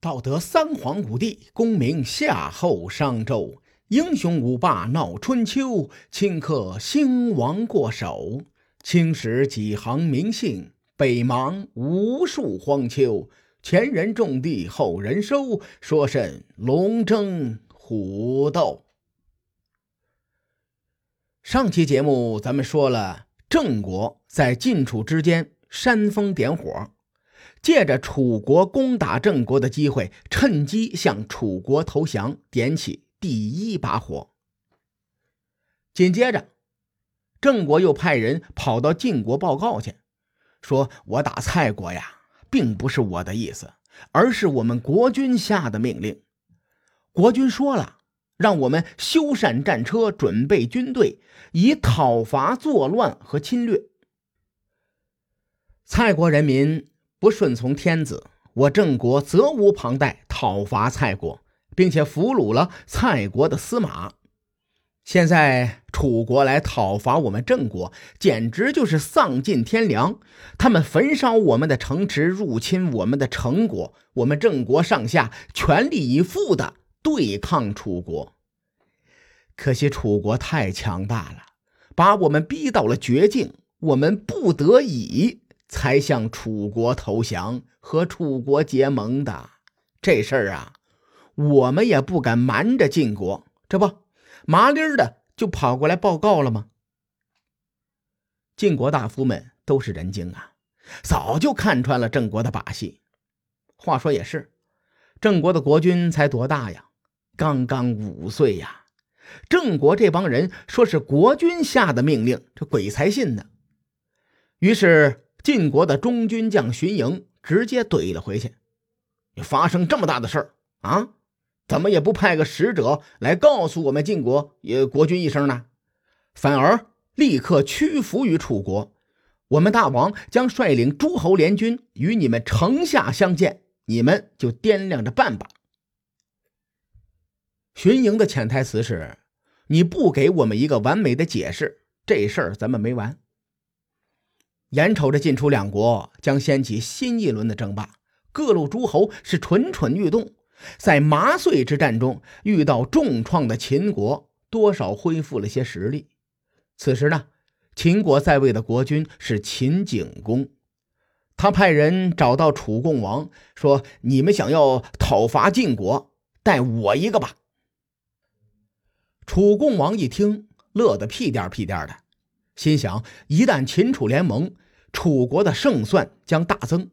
道德三皇五帝，功名夏后商周，英雄五霸闹春秋，顷刻兴亡过手。青史几行名姓，北邙无数荒丘。前人种地，后人收，说甚龙争虎斗？上期节目咱们说了，郑国在晋楚之间煽风点火。借着楚国攻打郑国的机会，趁机向楚国投降，点起第一把火。紧接着，郑国又派人跑到晋国报告去，说：“我打蔡国呀，并不是我的意思，而是我们国君下的命令。国君说了，让我们修缮战车，准备军队，以讨伐作乱和侵略。蔡国人民。”不顺从天子，我郑国责无旁贷，讨伐蔡国，并且俘虏了蔡国的司马。现在楚国来讨伐我们郑国，简直就是丧尽天良。他们焚烧我们的城池，入侵我们的城国，我们郑国上下全力以赴的对抗楚国。可惜楚国太强大了，把我们逼到了绝境，我们不得已。才向楚国投降，和楚国结盟的这事儿啊，我们也不敢瞒着晋国，这不麻利儿的就跑过来报告了吗？晋国大夫们都是人精啊，早就看穿了郑国的把戏。话说也是，郑国的国君才多大呀？刚刚五岁呀！郑国这帮人说是国君下的命令，这鬼才信呢。于是。晋国的中军将荀盈直接怼了回去：“发生这么大的事儿啊，怎么也不派个使者来告诉我们晋国也国君一声呢？反而立刻屈服于楚国。我们大王将率领诸侯联军与你们城下相见，你们就掂量着办吧。”荀盈的潜台词是：“你不给我们一个完美的解释，这事儿咱们没完。”眼瞅着晋楚两国将掀起新一轮的争霸，各路诸侯是蠢蠢欲动。在麻遂之战中遇到重创的秦国，多少恢复了些实力。此时呢，秦国在位的国君是秦景公，他派人找到楚共王，说：“你们想要讨伐晋国，带我一个吧。”楚共王一听，乐得屁颠屁颠的。心想，一旦秦楚联盟，楚国的胜算将大增。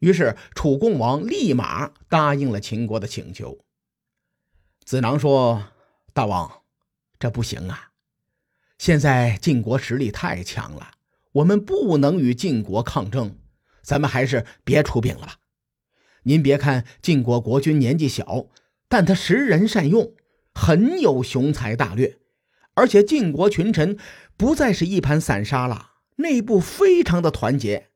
于是，楚共王立马答应了秦国的请求。子囊说：“大王，这不行啊！现在晋国实力太强了，我们不能与晋国抗争。咱们还是别出兵了吧。您别看晋国国君年纪小，但他识人善用，很有雄才大略。而且，晋国群臣。”不再是一盘散沙了，内部非常的团结。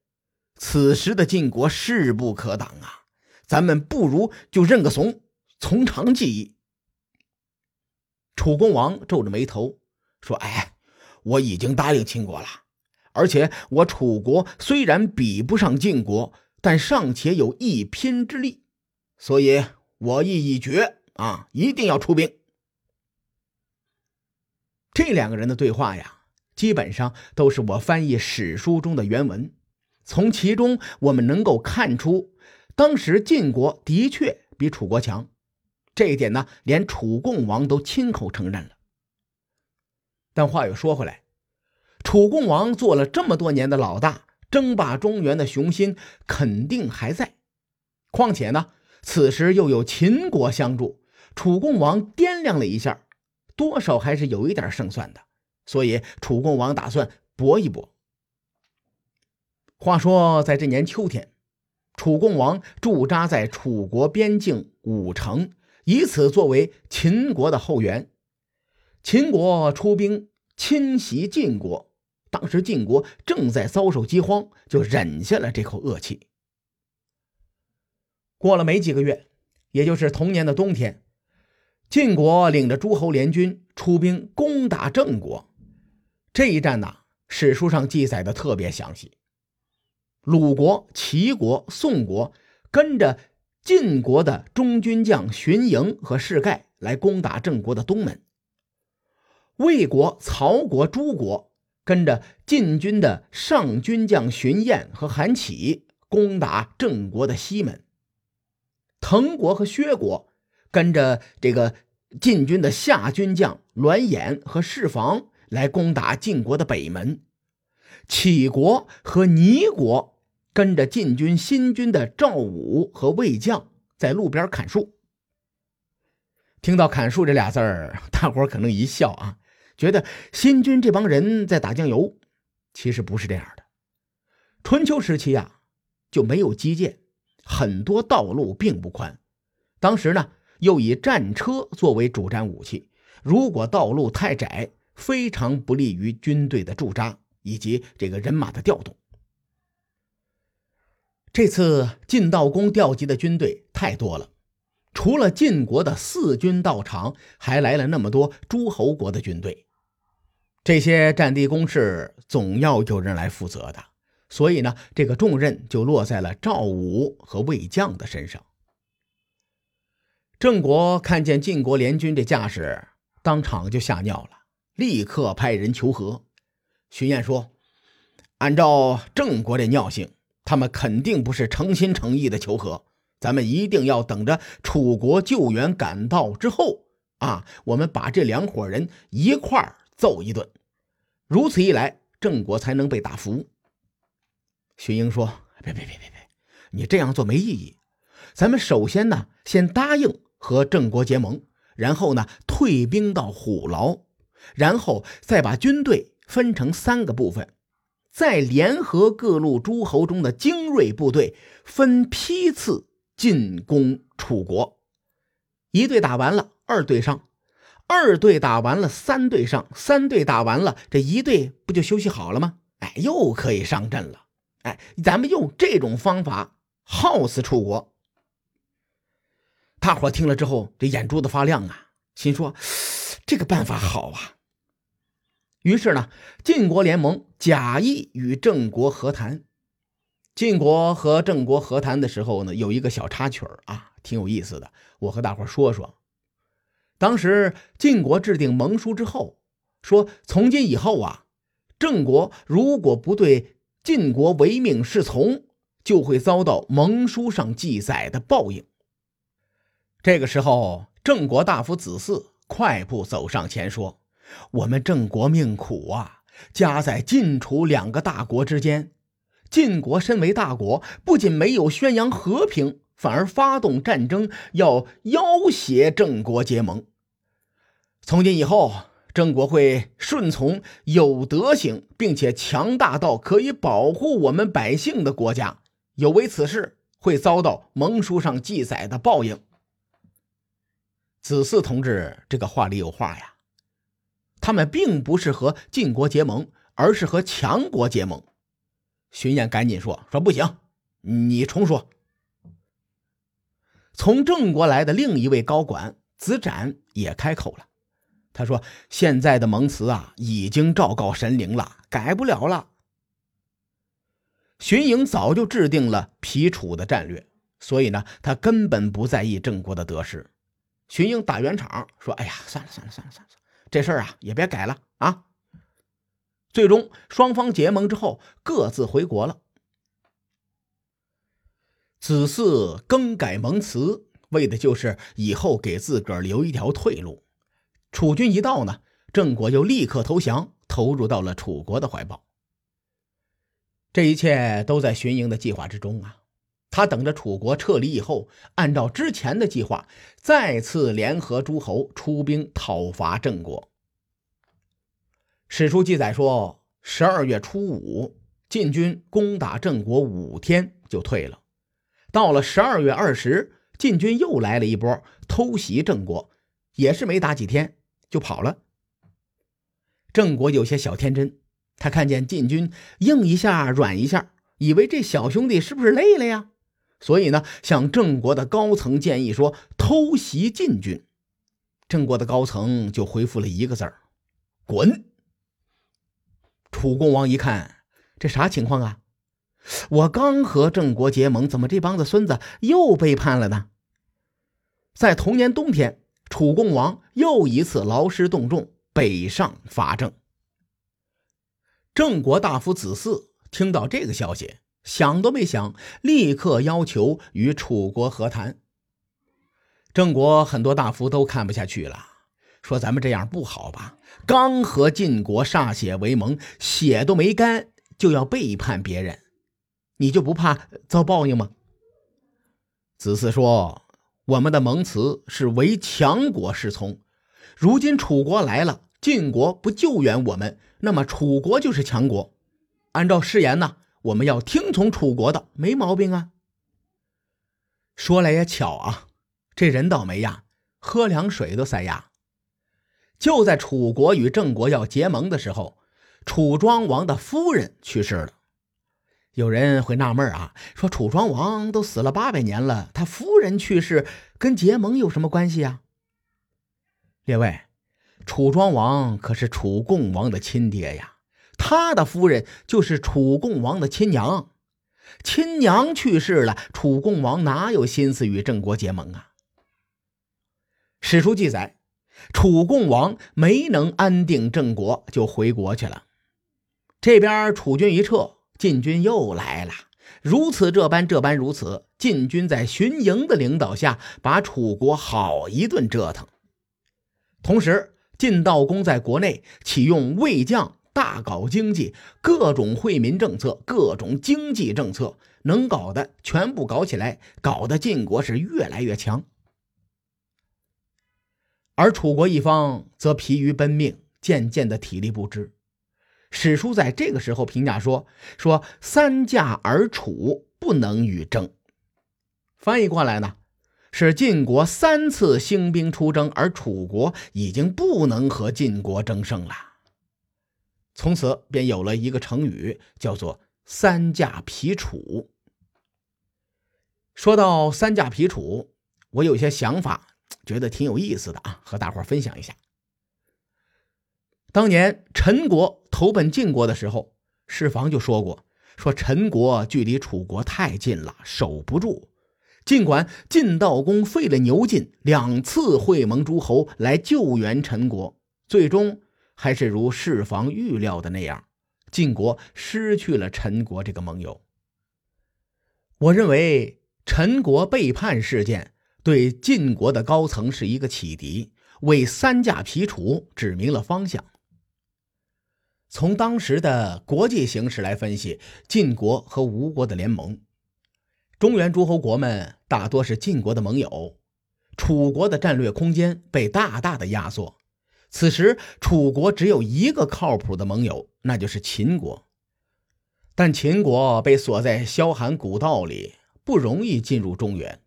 此时的晋国势不可挡啊！咱们不如就认个怂，从长计议。楚公王皱着眉头说：“哎，我已经答应秦国了，而且我楚国虽然比不上晋国，但尚且有一拼之力，所以我意已决啊，一定要出兵。”这两个人的对话呀。基本上都是我翻译史书中的原文，从其中我们能够看出，当时晋国的确比楚国强，这一点呢，连楚共王都亲口承认了。但话又说回来，楚共王做了这么多年的老大，争霸中原的雄心肯定还在。况且呢，此时又有秦国相助，楚共王掂量了一下，多少还是有一点胜算的。所以，楚共王打算搏一搏。话说，在这年秋天，楚共王驻扎在楚国边境武城，以此作为秦国的后援。秦国出兵侵袭晋国，当时晋国正在遭受饥荒，就忍下了这口恶气。过了没几个月，也就是同年的冬天，晋国领着诸侯联军出兵攻打郑国。这一战呐，史书上记载的特别详细。鲁国、齐国、宋国跟着晋国的中军将荀盈和士盖来攻打郑国的东门。魏国、曹国、诸国跟着晋军的上军将荀偃和韩起攻打郑国的西门。滕国和薛国跟着这个晋军的下军将栾衍和士房来攻打晋国的北门。杞国和倪国。跟着晋军新军的赵武和魏将在路边砍树。听到“砍树”这俩字儿，大伙可能一笑啊，觉得新军这帮人在打酱油。其实不是这样的。春秋时期啊，就没有基建，很多道路并不宽。当时呢，又以战车作为主战武器，如果道路太窄，非常不利于军队的驻扎以及这个人马的调动。这次晋悼公调集的军队太多了，除了晋国的四军到场，还来了那么多诸侯国的军队。这些战地工事总要有人来负责的，所以呢，这个重任就落在了赵武和魏将的身上。郑国看见晋国联军这架势，当场就吓尿了，立刻派人求和。荀偃说：“按照郑国的尿性。”他们肯定不是诚心诚意的求和，咱们一定要等着楚国救援赶到之后啊，我们把这两伙人一块儿揍一顿，如此一来，郑国才能被打服。荀英说：“别别别别别，你这样做没意义。咱们首先呢，先答应和郑国结盟，然后呢，退兵到虎牢，然后再把军队分成三个部分。”再联合各路诸侯中的精锐部队，分批次进攻楚国。一队打完了，二队上；二队打完了，三队上；三队打完了，这一队不就休息好了吗？哎，又可以上阵了。哎，咱们用这种方法耗死楚国。大伙听了之后，这眼珠子发亮啊，心说这个办法好啊。于是呢，晋国联盟假意与郑国和谈。晋国和郑国和谈的时候呢，有一个小插曲啊，挺有意思的。我和大伙说说。当时晋国制定盟书之后，说从今以后啊，郑国如果不对晋国唯命是从，就会遭到盟书上记载的报应。这个时候，郑国大夫子嗣快步走上前说。我们郑国命苦啊，夹在晋楚两个大国之间。晋国身为大国，不仅没有宣扬和平，反而发动战争，要要挟郑国结盟。从今以后，郑国会顺从有德行并且强大到可以保护我们百姓的国家，有违此事，会遭到盟书上记载的报应。子嗣同志，这个话里有话呀。他们并不是和晋国结盟，而是和强国结盟。荀偃赶紧说：“说不行，你重说。”从郑国来的另一位高管子展也开口了，他说：“现在的盟辞啊，已经昭告神灵了，改不了了。”荀盈早就制定了皮楚的战略，所以呢，他根本不在意郑国的得失。荀英打圆场说：“哎呀，算了算了算了算了。”这事儿啊，也别改了啊！最终双方结盟之后，各自回国了。子嗣更改盟词，为的就是以后给自个儿留一条退路。楚军一到呢，郑国就立刻投降，投入到了楚国的怀抱。这一切都在荀英的计划之中啊！他等着楚国撤离以后，按照之前的计划，再次联合诸侯出兵讨伐郑国。史书记载说，十二月初五，晋军攻打郑国五天就退了。到了十二月二十，晋军又来了一波偷袭郑国，也是没打几天就跑了。郑国有些小天真，他看见晋军硬一下软一下，以为这小兄弟是不是累了呀？所以呢，向郑国的高层建议说偷袭晋军。郑国的高层就回复了一个字儿：滚。楚共王一看，这啥情况啊？我刚和郑国结盟，怎么这帮子孙子又背叛了呢？在同年冬天，楚共王又一次劳师动众，北上伐郑。郑国大夫子嗣听到这个消息，想都没想，立刻要求与楚国和谈。郑国很多大夫都看不下去了，说：“咱们这样不好吧？刚和晋国歃血为盟，血都没干，就要背叛别人，你就不怕遭报应吗？”子嗣说：“我们的盟词是唯强国是从，如今楚国来了，晋国不救援我们，那么楚国就是强国。按照誓言呢，我们要听从楚国的，没毛病啊。”说来也巧啊。这人倒霉呀，喝凉水都塞牙。就在楚国与郑国要结盟的时候，楚庄王的夫人去世了。有人会纳闷啊，说楚庄王都死了八百年了，他夫人去世跟结盟有什么关系啊？列位，楚庄王可是楚共王的亲爹呀，他的夫人就是楚共王的亲娘，亲娘去世了，楚共王哪有心思与郑国结盟啊？史书记载，楚共王没能安定郑国，就回国去了。这边楚军一撤，晋军又来了。如此这般，这般如此。晋军在荀盈的领导下，把楚国好一顿折腾。同时，晋悼公在国内启用魏将，大搞经济，各种惠民政策，各种经济政策，能搞的全部搞起来，搞得晋国是越来越强。而楚国一方则疲于奔命，渐渐的体力不支。史书在这个时候评价说：“说三驾而楚不能与争。”翻译过来呢，是晋国三次兴兵出征，而楚国已经不能和晋国争胜了。从此便有了一个成语，叫做“三驾皮楚”。说到三驾皮楚，我有些想法。觉得挺有意思的啊，和大伙分享一下。当年陈国投奔晋国的时候，世房就说过：“说陈国距离楚国太近了，守不住。尽管晋悼公费了牛劲，两次会盟诸侯来救援陈国，最终还是如世房预料的那样，晋国失去了陈国这个盟友。我认为陈国背叛事件。”对晋国的高层是一个启迪，为三驾皮楚指明了方向。从当时的国际形势来分析，晋国和吴国的联盟，中原诸侯国们大多是晋国的盟友，楚国的战略空间被大大的压缩。此时，楚国只有一个靠谱的盟友，那就是秦国。但秦国被锁在萧寒古道里，不容易进入中原。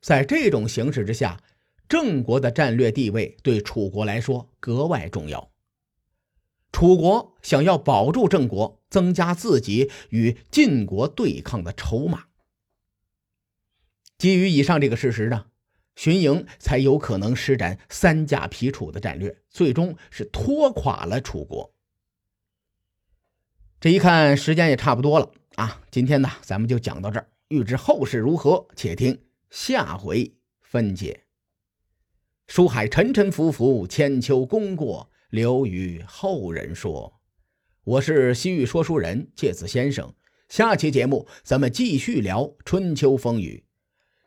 在这种形势之下，郑国的战略地位对楚国来说格外重要。楚国想要保住郑国，增加自己与晋国对抗的筹码。基于以上这个事实呢，荀盈才有可能施展三驾皮楚的战略，最终是拖垮了楚国。这一看时间也差不多了啊，今天呢咱们就讲到这儿。欲知后事如何，且听。下回分解。书海沉沉浮浮，千秋功过留与后人说。我是西域说书人介子先生。下期节目咱们继续聊春秋风雨。